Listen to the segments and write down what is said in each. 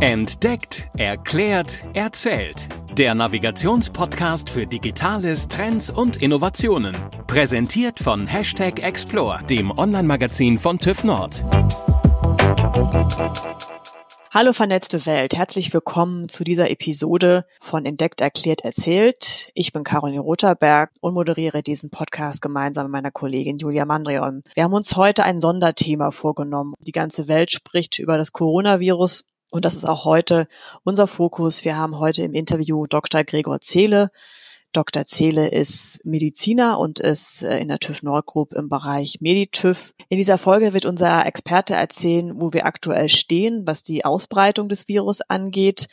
Entdeckt, erklärt, erzählt. Der Navigationspodcast für Digitales, Trends und Innovationen. Präsentiert von Hashtag Explore, dem Online-Magazin von TÜV Nord. Hallo vernetzte Welt, herzlich willkommen zu dieser Episode von Entdeckt, Erklärt, Erzählt. Ich bin Caroline Rotherberg und moderiere diesen Podcast gemeinsam mit meiner Kollegin Julia Mandrion. Wir haben uns heute ein Sonderthema vorgenommen. Die ganze Welt spricht über das Coronavirus und das ist auch heute unser Fokus. Wir haben heute im Interview Dr. Gregor Zehle. Dr. Zehle ist Mediziner und ist äh, in der TÜV Nord Group im Bereich Meditüv. In dieser Folge wird unser Experte erzählen, wo wir aktuell stehen, was die Ausbreitung des Virus angeht,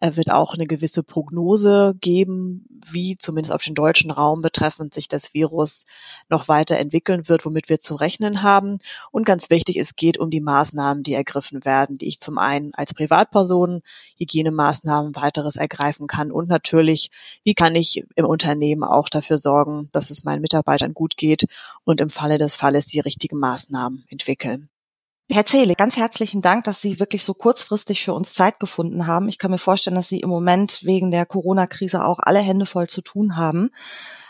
wird auch eine gewisse Prognose geben, wie zumindest auf den deutschen Raum betreffend sich das Virus noch weiter entwickeln wird, womit wir zu rechnen haben. Und ganz wichtig, es geht um die Maßnahmen, die ergriffen werden, die ich zum einen als Privatperson Hygienemaßnahmen weiteres ergreifen kann und natürlich, wie kann ich im Unternehmen auch dafür sorgen, dass es meinen Mitarbeitern gut geht und im Falle des Falles die richtigen Maßnahmen entwickeln. Herr Zehle, ganz herzlichen Dank, dass Sie wirklich so kurzfristig für uns Zeit gefunden haben. Ich kann mir vorstellen, dass Sie im Moment wegen der Corona-Krise auch alle Hände voll zu tun haben.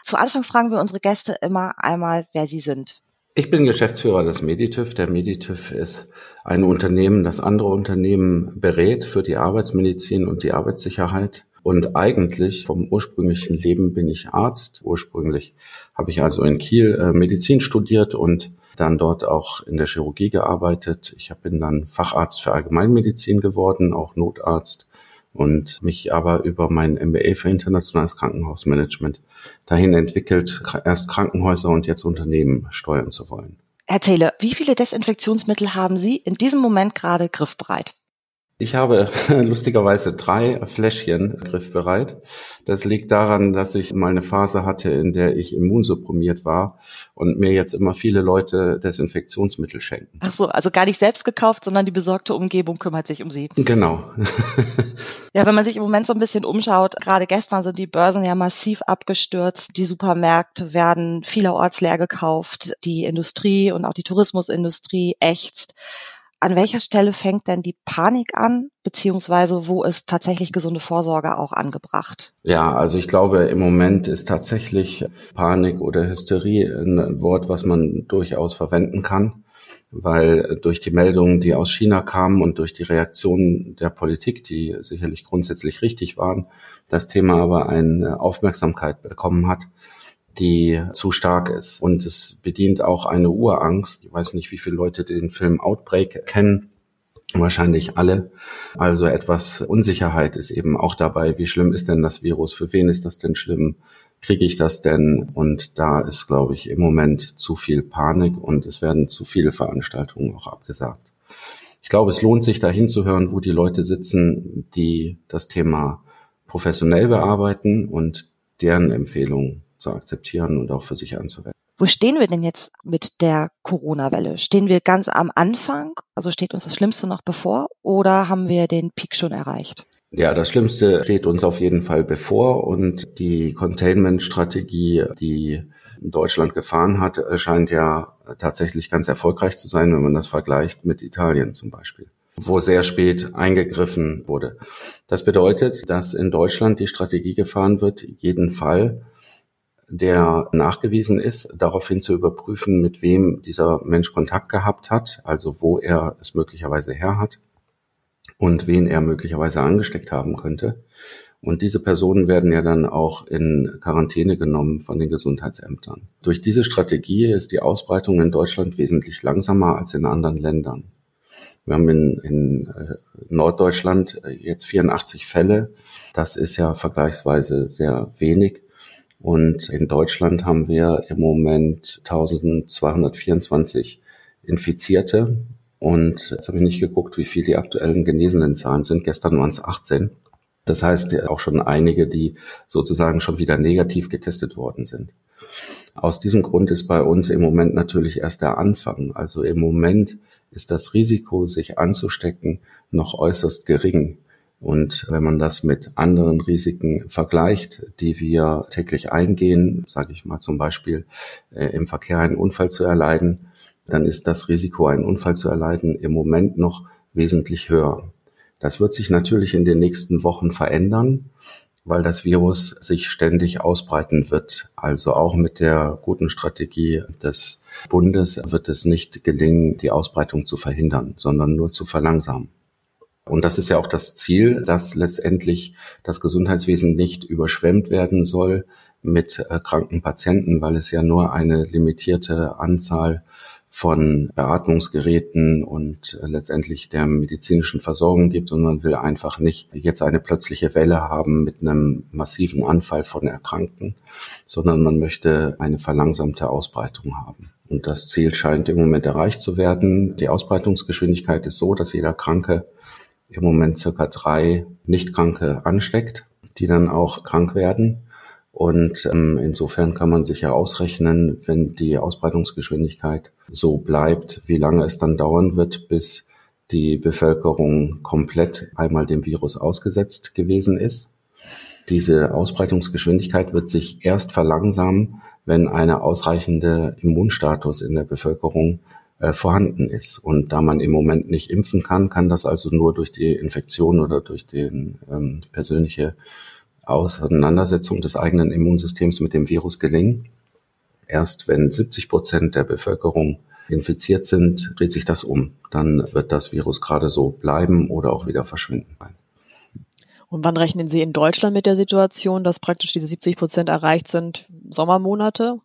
Zu Anfang fragen wir unsere Gäste immer einmal, wer Sie sind. Ich bin Geschäftsführer des Meditüv. Der Meditüv ist ein Unternehmen, das andere Unternehmen berät für die Arbeitsmedizin und die Arbeitssicherheit. Und eigentlich vom ursprünglichen Leben bin ich Arzt. Ursprünglich habe ich also in Kiel äh, Medizin studiert und dann dort auch in der Chirurgie gearbeitet. Ich bin dann Facharzt für Allgemeinmedizin geworden, auch Notarzt und mich aber über mein MBA für internationales Krankenhausmanagement dahin entwickelt, erst Krankenhäuser und jetzt Unternehmen steuern zu wollen. Herr Taylor, wie viele Desinfektionsmittel haben Sie in diesem Moment gerade griffbereit? Ich habe lustigerweise drei Fläschchen griffbereit. Das liegt daran, dass ich mal eine Phase hatte, in der ich immunsupprimiert war und mir jetzt immer viele Leute Desinfektionsmittel schenken. Ach so, also gar nicht selbst gekauft, sondern die besorgte Umgebung kümmert sich um sie. Genau. ja, wenn man sich im Moment so ein bisschen umschaut, gerade gestern sind die Börsen ja massiv abgestürzt. Die Supermärkte werden vielerorts leer gekauft. Die Industrie und auch die Tourismusindustrie ächzt an welcher Stelle fängt denn die Panik an, beziehungsweise wo ist tatsächlich gesunde Vorsorge auch angebracht? Ja, also ich glaube, im Moment ist tatsächlich Panik oder Hysterie ein Wort, was man durchaus verwenden kann, weil durch die Meldungen, die aus China kamen und durch die Reaktionen der Politik, die sicherlich grundsätzlich richtig waren, das Thema aber eine Aufmerksamkeit bekommen hat die zu stark ist. Und es bedient auch eine Urangst. Ich weiß nicht, wie viele Leute den Film Outbreak kennen. Wahrscheinlich alle. Also etwas Unsicherheit ist eben auch dabei. Wie schlimm ist denn das Virus? Für wen ist das denn schlimm? Kriege ich das denn? Und da ist, glaube ich, im Moment zu viel Panik und es werden zu viele Veranstaltungen auch abgesagt. Ich glaube, es lohnt sich da hinzuhören, wo die Leute sitzen, die das Thema professionell bearbeiten und deren Empfehlungen zu akzeptieren und auch für sich anzuwenden. Wo stehen wir denn jetzt mit der Corona-Welle? Stehen wir ganz am Anfang? Also steht uns das Schlimmste noch bevor oder haben wir den Peak schon erreicht? Ja, das Schlimmste steht uns auf jeden Fall bevor und die Containment-Strategie, die Deutschland gefahren hat, scheint ja tatsächlich ganz erfolgreich zu sein, wenn man das vergleicht mit Italien zum Beispiel wo sehr spät eingegriffen wurde. Das bedeutet, dass in Deutschland die Strategie gefahren wird, jeden Fall der nachgewiesen ist, daraufhin zu überprüfen, mit wem dieser Mensch Kontakt gehabt hat, also wo er es möglicherweise her hat und wen er möglicherweise angesteckt haben könnte. Und diese Personen werden ja dann auch in Quarantäne genommen von den Gesundheitsämtern. Durch diese Strategie ist die Ausbreitung in Deutschland wesentlich langsamer als in anderen Ländern. Wir haben in, in äh, Norddeutschland jetzt 84 Fälle. Das ist ja vergleichsweise sehr wenig. Und in Deutschland haben wir im Moment 1224 Infizierte. Und jetzt habe ich nicht geguckt, wie viel die aktuellen genesenen Zahlen sind. Gestern waren es 18. Das heißt auch schon einige, die sozusagen schon wieder negativ getestet worden sind. Aus diesem Grund ist bei uns im Moment natürlich erst der Anfang. Also im Moment ist das Risiko, sich anzustecken, noch äußerst gering. Und wenn man das mit anderen Risiken vergleicht, die wir täglich eingehen, sage ich mal zum Beispiel äh, im Verkehr einen Unfall zu erleiden, dann ist das Risiko, einen Unfall zu erleiden, im Moment noch wesentlich höher. Das wird sich natürlich in den nächsten Wochen verändern, weil das Virus sich ständig ausbreiten wird. Also auch mit der guten Strategie des Bundes wird es nicht gelingen, die Ausbreitung zu verhindern, sondern nur zu verlangsamen. Und das ist ja auch das Ziel, dass letztendlich das Gesundheitswesen nicht überschwemmt werden soll mit äh, kranken Patienten, weil es ja nur eine limitierte Anzahl von Beatmungsgeräten und äh, letztendlich der medizinischen Versorgung gibt und man will einfach nicht jetzt eine plötzliche Welle haben mit einem massiven Anfall von Erkrankten, sondern man möchte eine verlangsamte Ausbreitung haben. Und das Ziel scheint im Moment erreicht zu werden. Die Ausbreitungsgeschwindigkeit ist so, dass jeder Kranke im Moment circa drei Nichtkranke ansteckt, die dann auch krank werden. Und ähm, insofern kann man sich ja ausrechnen, wenn die Ausbreitungsgeschwindigkeit so bleibt, wie lange es dann dauern wird, bis die Bevölkerung komplett einmal dem Virus ausgesetzt gewesen ist. Diese Ausbreitungsgeschwindigkeit wird sich erst verlangsamen, wenn eine ausreichende Immunstatus in der Bevölkerung äh, vorhanden ist. Und da man im Moment nicht impfen kann, kann das also nur durch die Infektion oder durch den ähm, persönliche Auseinandersetzung des eigenen Immunsystems mit dem Virus gelingen. Erst wenn 70 Prozent der Bevölkerung infiziert sind, dreht sich das um. Dann wird das Virus gerade so bleiben oder auch wieder verschwinden. Und wann rechnen Sie in Deutschland mit der Situation, dass praktisch diese 70 Prozent erreicht sind? Sommermonate?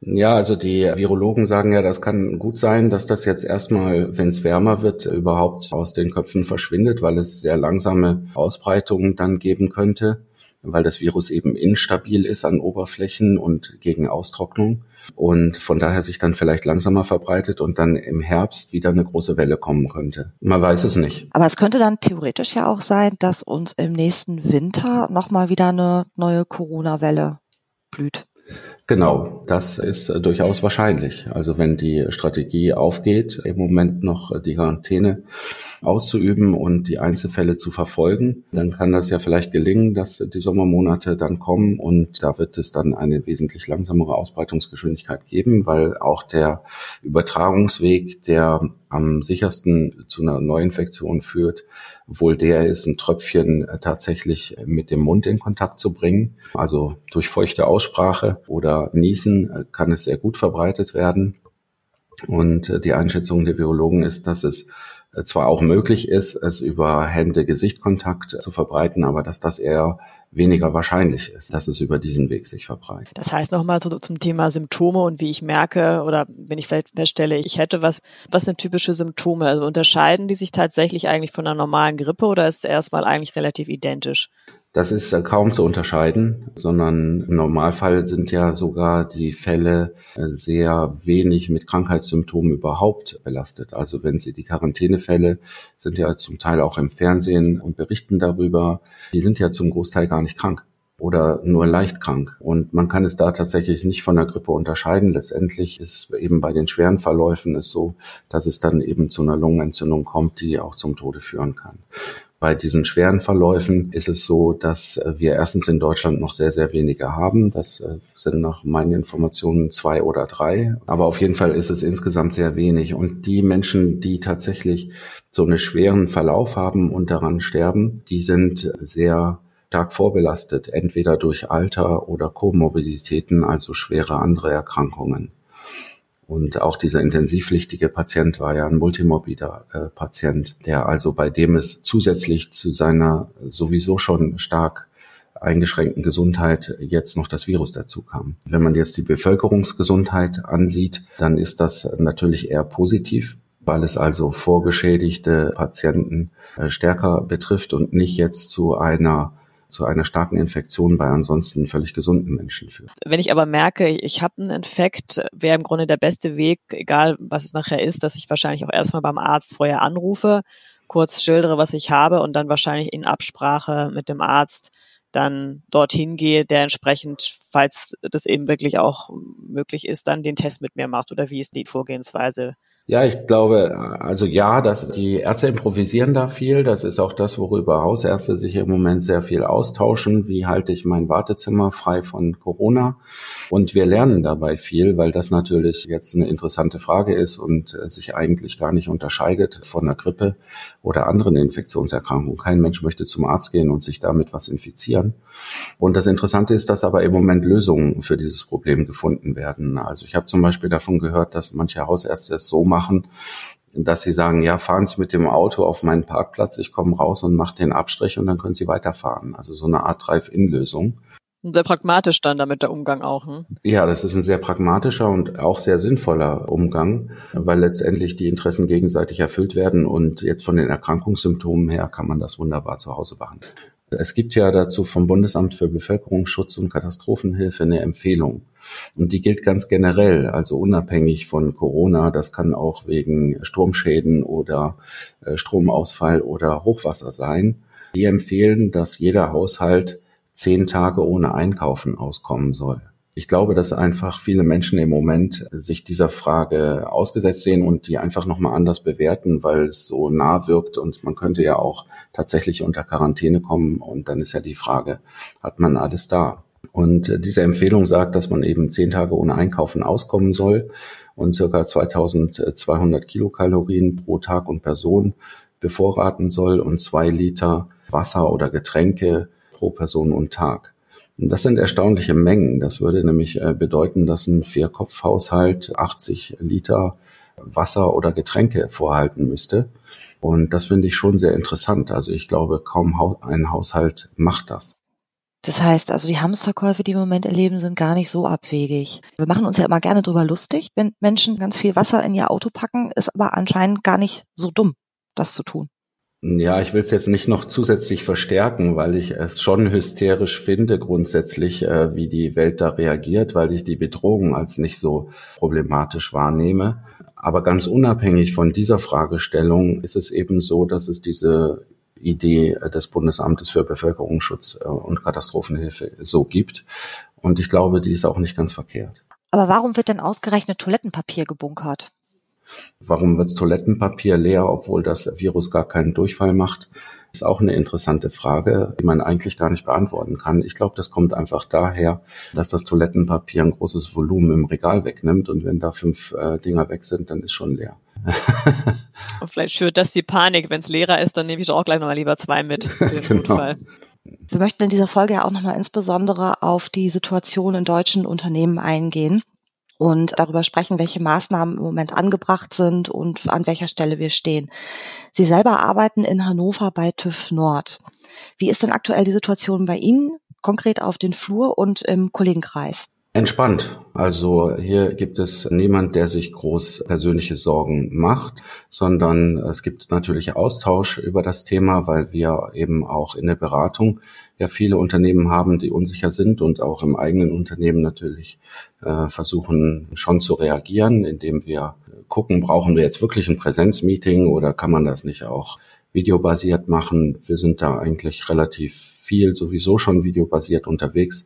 Ja, also die Virologen sagen ja, das kann gut sein, dass das jetzt erstmal, wenn es wärmer wird, überhaupt aus den Köpfen verschwindet, weil es sehr langsame Ausbreitungen dann geben könnte, weil das Virus eben instabil ist an Oberflächen und gegen Austrocknung und von daher sich dann vielleicht langsamer verbreitet und dann im Herbst wieder eine große Welle kommen könnte. Man weiß es nicht. Aber es könnte dann theoretisch ja auch sein, dass uns im nächsten Winter nochmal wieder eine neue Corona-Welle blüht. Genau, das ist äh, durchaus wahrscheinlich. Also wenn die Strategie aufgeht, im Moment noch die Quarantäne auszuüben und die Einzelfälle zu verfolgen, dann kann das ja vielleicht gelingen, dass die Sommermonate dann kommen und da wird es dann eine wesentlich langsamere Ausbreitungsgeschwindigkeit geben, weil auch der Übertragungsweg, der am sichersten zu einer Neuinfektion führt, wohl der ist, ein Tröpfchen äh, tatsächlich mit dem Mund in Kontakt zu bringen. Also durch feuchte Aussprache oder Niesen äh, kann es sehr gut verbreitet werden. Und äh, die Einschätzung der Virologen ist, dass es zwar auch möglich ist, es über Hände-Gesicht-Kontakt zu verbreiten, aber dass das eher weniger wahrscheinlich ist, dass es über diesen Weg sich verbreitet. Das heißt nochmal so zum Thema Symptome und wie ich merke oder wenn ich vielleicht feststelle, ich hätte was, was sind typische Symptome? Also unterscheiden die sich tatsächlich eigentlich von einer normalen Grippe oder ist es erstmal eigentlich relativ identisch? Das ist äh, kaum zu unterscheiden, sondern im Normalfall sind ja sogar die Fälle äh, sehr wenig mit Krankheitssymptomen überhaupt belastet. Also wenn Sie die Quarantänefälle sind ja zum Teil auch im Fernsehen und berichten darüber, die sind ja zum Großteil gar nicht krank oder nur leicht krank. Und man kann es da tatsächlich nicht von der Grippe unterscheiden. Letztendlich ist eben bei den schweren Verläufen es so, dass es dann eben zu einer Lungenentzündung kommt, die auch zum Tode führen kann. Bei diesen schweren Verläufen ist es so, dass äh, wir erstens in Deutschland noch sehr, sehr wenige haben. Das äh, sind nach meinen Informationen zwei oder drei. Aber auf jeden Fall ist es insgesamt sehr wenig. Und die Menschen, die tatsächlich so einen schweren Verlauf haben und daran sterben, die sind sehr stark vorbelastet, entweder durch Alter oder Komorbiditäten, also schwere andere Erkrankungen. Und auch dieser intensivpflichtige Patient war ja ein multimorbider äh, Patient, der also bei dem es zusätzlich zu seiner sowieso schon stark eingeschränkten Gesundheit jetzt noch das Virus dazu kam. Wenn man jetzt die Bevölkerungsgesundheit ansieht, dann ist das natürlich eher positiv, weil es also vorgeschädigte Patienten äh, stärker betrifft und nicht jetzt zu einer zu einer starken Infektion bei ansonsten völlig gesunden Menschen führt. Wenn ich aber merke, ich habe einen Infekt, wäre im Grunde der beste Weg, egal was es nachher ist, dass ich wahrscheinlich auch erstmal beim Arzt vorher anrufe, kurz schildere, was ich habe und dann wahrscheinlich in Absprache mit dem Arzt dann dorthin gehe, der entsprechend, falls das eben wirklich auch möglich ist, dann den Test mit mir macht oder wie ist die Vorgehensweise Ja, ich glaube, also ja, dass die Ärzte improvisieren da viel. Das ist auch das, worüber Hausärzte sich im Moment sehr viel austauschen. Wie halte ich mein Wartezimmer frei von Corona? Und wir lernen dabei viel, weil das natürlich jetzt eine interessante Frage ist und äh, sich eigentlich gar nicht unterscheidet von einer Grippe oder anderen Infektionserkrankungen. Kein Mensch möchte zum Arzt gehen und sich damit was infizieren. Und das Interessante ist, dass aber im Moment Lösungen für dieses Problem gefunden werden. Also ich habe zum Beispiel davon gehört, dass manche Hausärzte es so machen, machen, dass sie sagen, ja, fahren Sie mit dem Auto auf meinen Parkplatz, ich komme raus und mache den Abstrich und dann können Sie weiterfahren. Also so eine Art Drive-In-Lösung. Sehr pragmatisch dann damit der Umgang auch. Hm? Ja, das ist ein sehr pragmatischer und auch sehr sinnvoller Umgang, weil letztendlich die Interessen gegenseitig erfüllt werden und jetzt von den Erkrankungssymptomen her kann man das wunderbar zu Hause behandeln. Es gibt ja dazu vom Bundesamt für Bevölkerungsschutz und Katastrophenhilfe eine Empfehlung. Und die gilt ganz generell, also unabhängig von Corona. Das kann auch wegen Sturmschäden oder äh, Stromausfall oder Hochwasser sein. Die empfehlen, dass jeder Haushalt zehn Tage ohne Einkaufen auskommen soll. Ich glaube, dass einfach viele Menschen im Moment sich dieser Frage ausgesetzt sehen und die einfach nochmal anders bewerten, weil es so nah wirkt und man könnte ja auch tatsächlich unter Quarantäne kommen und dann ist ja die Frage, hat man alles da? Und diese Empfehlung sagt, dass man eben zehn Tage ohne Einkaufen auskommen soll und circa 2200 Kilokalorien pro Tag und Person bevorraten soll und zwei Liter Wasser oder Getränke pro Person und Tag. Das sind erstaunliche Mengen. Das würde nämlich äh, bedeuten, dass ein Vier-Kopf-Haushalt 80 Liter Wasser oder Getränke vorhalten müsste. Und das finde ich schon sehr interessant. Also ich glaube, kaum ein Haushalt macht das. Das heißt also, die Hamsterkäufe, die wir im Moment erleben, sind gar nicht so abwegig. Wir machen uns ja immer gerne drüber lustig, wenn Menschen ganz viel Wasser in ihr Auto packen, ist aber anscheinend gar nicht so dumm, das zu tun. Ja, ich will es jetzt nicht noch zusätzlich verstärken, weil ich es schon hysterisch finde grundsätzlich, äh, wie die Welt da reagiert, weil ich die Bedrohung als nicht so problematisch wahrnehme. Aber ganz unabhängig von dieser Fragestellung ist es eben so, dass es diese Idee des Bundesamtes für Bevölkerungsschutz äh, und Katastrophenhilfe so gibt. Und ich glaube, die ist auch nicht ganz verkehrt. Aber warum wird denn ausgerechnet Toilettenpapier gebunkert? Warum wird Toilettenpapier leer, obwohl das Virus gar keinen Durchfall macht? Ist auch eine interessante Frage, die man eigentlich gar nicht beantworten kann. Ich glaube, das kommt einfach daher, dass das Toilettenpapier ein großes Volumen im Regal wegnimmt und wenn da fünf äh, Dinger weg sind, dann ist schon leer. und vielleicht schürt das die Panik. Wenn es leerer ist, dann nehme ich auch gleich nochmal lieber zwei mit. genau. Wir möchten in dieser Folge ja auch nochmal insbesondere auf die Situation in deutschen Unternehmen eingehen und darüber sprechen, welche Maßnahmen im Moment angebracht sind und an welcher Stelle wir stehen. Sie selber arbeiten in Hannover bei TÜV Nord. Wie ist denn aktuell die Situation bei Ihnen, konkret auf den Flur und im Kollegenkreis? Entspannt. Also hier gibt es niemand, der sich groß persönliche Sorgen macht, sondern es gibt natürlich Austausch über das Thema, weil wir eben auch in der Beratung ja viele Unternehmen haben, die unsicher sind und auch im eigenen Unternehmen natürlich äh, versuchen schon zu reagieren, indem wir gucken, brauchen wir jetzt wirklich ein Präsenzmeeting oder kann man das nicht auch videobasiert machen? Wir sind da eigentlich relativ viel sowieso schon videobasiert unterwegs.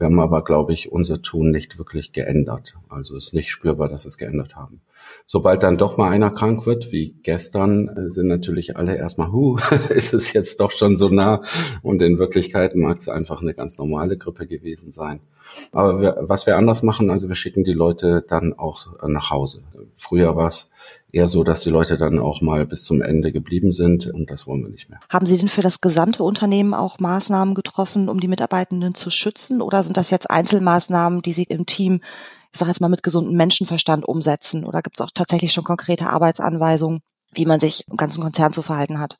Wir haben aber, glaube ich, unser Tun nicht wirklich geändert. Also ist nicht spürbar, dass wir es geändert haben. Sobald dann doch mal einer krank wird, wie gestern, äh, sind natürlich alle erstmal, hu, ist es jetzt doch schon so nah. Und in Wirklichkeit mag es einfach eine ganz normale Grippe gewesen sein. Aber wir, was wir anders machen, also wir schicken die Leute dann auch nach Hause. Früher war es eher so, dass die Leute dann auch mal bis zum Ende geblieben sind und das wollen wir nicht mehr. Haben Sie denn für das gesamte Unternehmen auch Maßnahmen getroffen, um die Mitarbeitenden zu schützen oder sind das jetzt Einzelmaßnahmen, die Sie im Team, ich sage jetzt mal mit gesundem Menschenverstand umsetzen oder gibt es auch tatsächlich schon konkrete Arbeitsanweisungen, wie man sich im ganzen Konzern zu verhalten hat?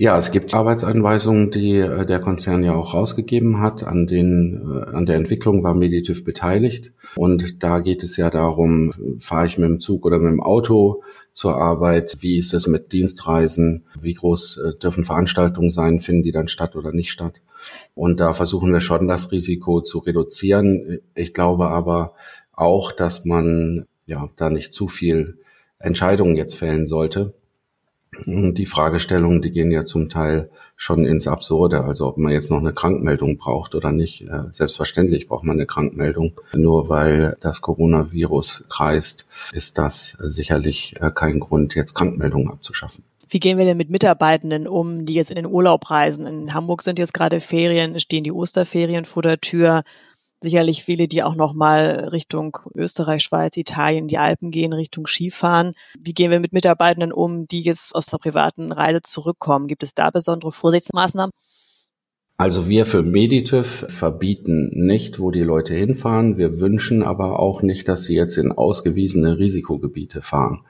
Ja, es gibt Arbeitsanweisungen, die äh, der Konzern ja auch rausgegeben hat. An, den, äh, an der Entwicklung war Meditiv beteiligt. Und da geht es ja darum, fahre ich mit dem Zug oder mit dem Auto zur Arbeit? Wie ist es mit Dienstreisen? Wie groß äh, dürfen Veranstaltungen sein? Finden die dann statt oder nicht statt? Und da versuchen wir schon, das Risiko zu reduzieren. Ich glaube aber auch, dass man ja da nicht zu viel Entscheidungen jetzt fällen sollte die Fragestellungen, die gehen ja zum Teil schon ins Absurde. Also ob man jetzt noch eine Krankmeldung braucht oder nicht. Äh, selbstverständlich braucht man eine Krankmeldung. Nur weil das Coronavirus kreist, ist das sicherlich äh, kein Grund, jetzt Krankmeldungen abzuschaffen. Wie gehen wir denn mit Mitarbeitenden um, die jetzt in den Urlaub reisen? In Hamburg sind jetzt gerade Ferien, stehen die Osterferien vor der Tür sicherlich viele, die auch noch mal Richtung Österreich, Schweiz, Italien, die Alpen gehen, Richtung Skifahren. Wie gehen wir mit Mitarbeitenden um, die jetzt aus der privaten Reise zurückkommen? Gibt es da besondere Vorsichtsmaßnahmen? Also wir für Meditiv verbieten nicht, wo die Leute hinfahren. Wir wünschen aber auch nicht, dass sie jetzt in ausgewiesene Risikogebiete fahren.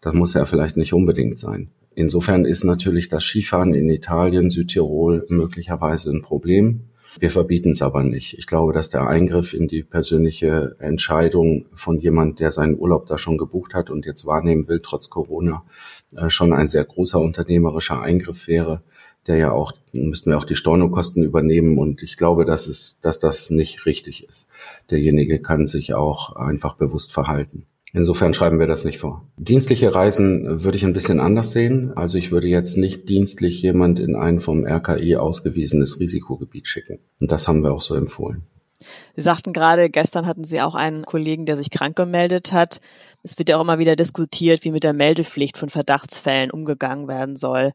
Das muss ja vielleicht nicht unbedingt sein. Insofern ist natürlich das Skifahren in Italien, Südtirol möglicherweise ein Problem. Wir verbieten es aber nicht. Ich glaube, dass der Eingriff in die persönliche Entscheidung von jemand, der seinen Urlaub da schon gebucht hat und jetzt wahrnehmen will, trotz Corona, äh, schon ein sehr großer unternehmerischer Eingriff wäre, der ja auch, müssten wir auch die Stornokosten übernehmen. Und ich glaube, dass es, dass das nicht richtig ist. Derjenige kann sich auch einfach bewusst verhalten. Insofern schreiben wir das nicht vor. Dienstliche Reisen würde ich ein bisschen anders sehen. Also ich würde jetzt nicht dienstlich jemand in ein vom RKI ausgewiesenes Risikogebiet schicken. Und das haben wir auch so empfohlen. Sie sagten gerade, gestern hatten Sie auch einen Kollegen, der sich krank gemeldet hat. Es wird ja auch immer wieder diskutiert, wie mit der Meldepflicht von Verdachtsfällen umgegangen werden soll.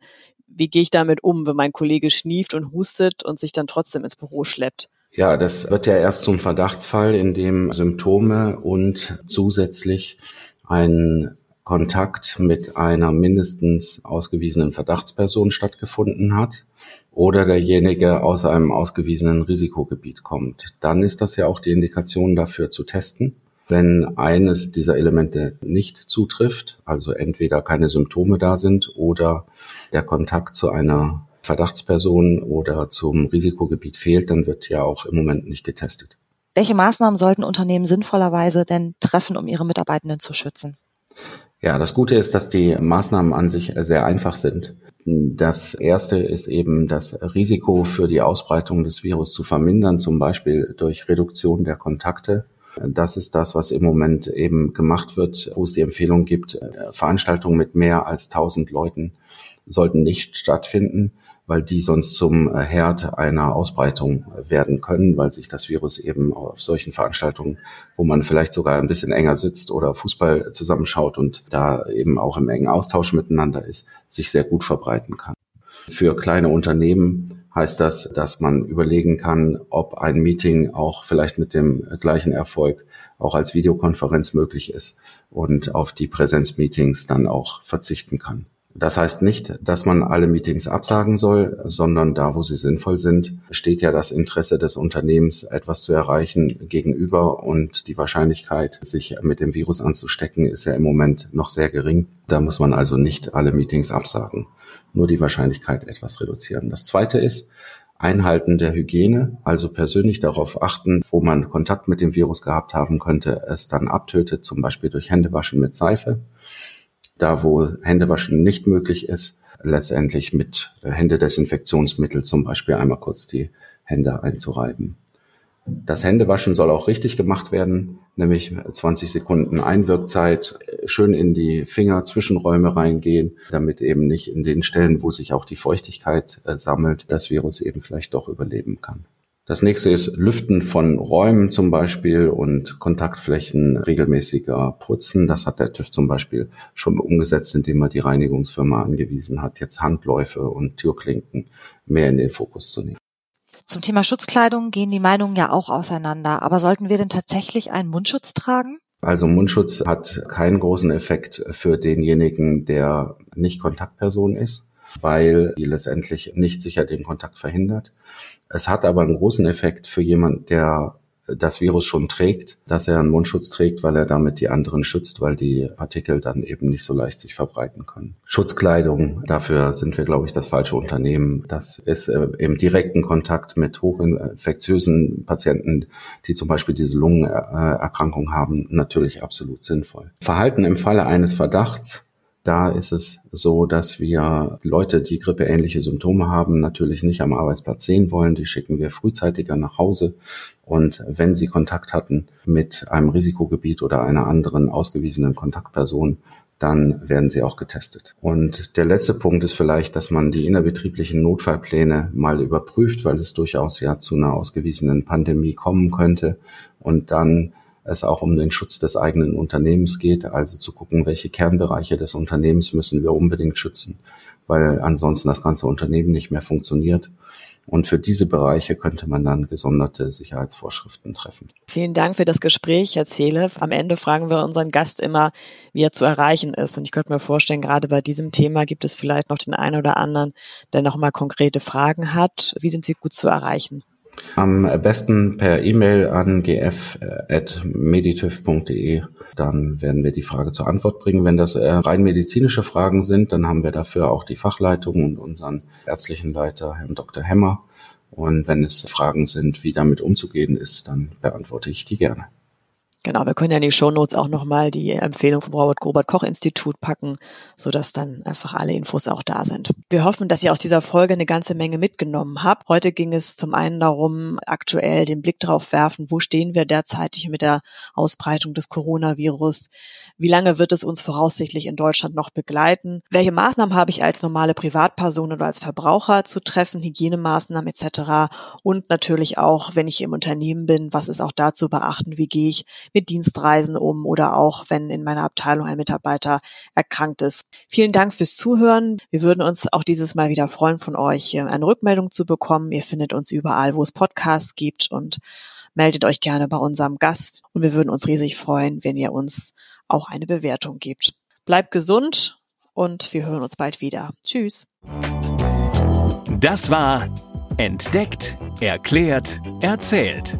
Wie gehe ich damit um, wenn mein Kollege schnieft und hustet und sich dann trotzdem ins Büro schleppt? Ja, das wird ja erst zum Verdachtsfall, in dem Symptome und zusätzlich ein Kontakt mit einer mindestens ausgewiesenen Verdachtsperson stattgefunden hat oder derjenige aus einem ausgewiesenen Risikogebiet kommt. Dann ist das ja auch die Indikation dafür zu testen. Wenn eines dieser Elemente nicht zutrifft, also entweder keine Symptome da sind oder der Kontakt zu einer Verdachtsperson oder zum Risikogebiet fehlt, dann wird ja auch im Moment nicht getestet. Welche Maßnahmen sollten Unternehmen sinnvollerweise denn treffen, um ihre Mitarbeitenden zu schützen? Ja, das Gute ist, dass die Maßnahmen an sich sehr einfach sind. Das erste ist eben das Risiko für die Ausbreitung des Virus zu vermindern, zum Beispiel durch Reduktion der Kontakte. Das ist das, was im Moment eben gemacht wird, wo es die Empfehlung gibt, Veranstaltungen mit mehr als 1000 Leuten sollten nicht stattfinden weil die sonst zum äh, Herd einer Ausbreitung werden können, weil sich das Virus eben auf solchen Veranstaltungen, wo man vielleicht sogar ein bisschen enger sitzt oder Fußball zusammenschaut und da eben auch im engen Austausch miteinander ist, sich sehr gut verbreiten kann. Für kleine Unternehmen heißt das, dass man überlegen kann, ob ein Meeting auch vielleicht mit dem gleichen Erfolg auch als Videokonferenz möglich ist und auf die Präsenzmeetings dann auch verzichten kann. Das heißt nicht, dass man alle Meetings absagen soll, sondern da, wo sie sinnvoll sind, steht ja das Interesse des Unternehmens, etwas zu erreichen gegenüber und die Wahrscheinlichkeit, sich mit dem Virus anzustecken, ist ja im Moment noch sehr gering. Da muss man also nicht alle Meetings absagen, nur die Wahrscheinlichkeit etwas reduzieren. Das Zweite ist, Einhalten der Hygiene, also persönlich darauf achten, wo man Kontakt mit dem Virus gehabt haben könnte, es dann abtötet, zum Beispiel durch Händewaschen mit Seife da wo Händewaschen nicht möglich ist, letztendlich mit Händedesinfektionsmittel zum Beispiel einmal kurz die Hände einzureiben. Das Händewaschen soll auch richtig gemacht werden, nämlich 20 Sekunden Einwirkzeit, schön in die Finger Zwischenräume reingehen, damit eben nicht in den Stellen, wo sich auch die Feuchtigkeit äh, sammelt, das Virus eben vielleicht doch überleben kann. Das nächste ist Lüften von Räumen zum Beispiel und Kontaktflächen regelmäßiger putzen. Das hat der TÜV zum Beispiel schon umgesetzt, indem er die Reinigungsfirma angewiesen hat, jetzt Handläufe und Türklinken mehr in den Fokus zu nehmen. Zum Thema Schutzkleidung gehen die Meinungen ja auch auseinander. Aber sollten wir denn tatsächlich einen Mundschutz tragen? Also Mundschutz hat keinen großen Effekt für denjenigen, der nicht Kontaktperson ist, weil die letztendlich nicht sicher den Kontakt verhindert. Es hat aber einen großen Effekt für jemand, der das Virus schon trägt, dass er einen Mundschutz trägt, weil er damit die anderen schützt, weil die Partikel dann eben nicht so leicht sich verbreiten können. Schutzkleidung, dafür sind wir, glaube ich, das falsche Unternehmen. Das ist äh, im direkten Kontakt mit hochinfektiösen Patienten, die zum Beispiel diese Lungenerkrankung haben, natürlich absolut sinnvoll. Verhalten im Falle eines Verdachts da ist es so, dass wir Leute, die grippeähnliche Symptome haben, natürlich nicht am Arbeitsplatz sehen wollen. Die schicken wir frühzeitiger nach Hause. Und wenn sie Kontakt hatten mit einem Risikogebiet oder einer anderen ausgewiesenen Kontaktperson, dann werden sie auch getestet. Und der letzte Punkt ist vielleicht, dass man die innerbetrieblichen Notfallpläne mal überprüft, weil es durchaus ja zu einer ausgewiesenen Pandemie kommen könnte und dann es auch um den Schutz des eigenen Unternehmens geht, also zu gucken, welche Kernbereiche des Unternehmens müssen wir unbedingt schützen, weil ansonsten das ganze Unternehmen nicht mehr funktioniert. Und für diese Bereiche könnte man dann gesonderte Sicherheitsvorschriften treffen. Vielen Dank für das Gespräch, Herr Zehle. Am Ende fragen wir unseren Gast immer, wie er zu erreichen ist. Und ich könnte mir vorstellen, gerade bei diesem Thema gibt es vielleicht noch den einen oder anderen, der noch mal konkrete Fragen hat. Wie sind Sie gut zu erreichen? Am besten per E-Mail an gf.meditiv.de. Dann werden wir die Frage zur Antwort bringen. Wenn das äh, rein medizinische Fragen sind, dann haben wir dafür auch die Fachleitung und unseren ärztlichen Leiter, Herrn Dr. Hemmer. Und wenn es Fragen sind, wie damit umzugehen ist, dann beantworte ich die gerne. Genau, wir können ja in die Shownotes auch nochmal die Empfehlung vom Robert Robert Koch Institut packen, sodass dann einfach alle Infos auch da sind. Wir hoffen, dass ihr aus dieser Folge eine ganze Menge mitgenommen habt. Heute ging es zum einen darum, aktuell den Blick darauf werfen, wo stehen wir derzeitig mit der Ausbreitung des Coronavirus? Wie lange wird es uns voraussichtlich in Deutschland noch begleiten? Welche Maßnahmen habe ich als normale Privatperson oder als Verbraucher zu treffen? Hygienemaßnahmen etc. Und natürlich auch, wenn ich im Unternehmen bin, was ist auch da zu beachten? Wie gehe ich mit Dienstreisen um oder auch wenn in meiner Abteilung ein Mitarbeiter erkrankt ist. Vielen Dank fürs Zuhören. Wir würden uns auch dieses Mal wieder freuen, von euch eine Rückmeldung zu bekommen. Ihr findet uns überall, wo es Podcasts gibt und meldet euch gerne bei unserem Gast und wir würden uns riesig freuen, wenn ihr uns auch eine Bewertung gibt. Bleibt gesund und wir hören uns bald wieder. Tschüss. Das war Entdeckt, Erklärt, Erzählt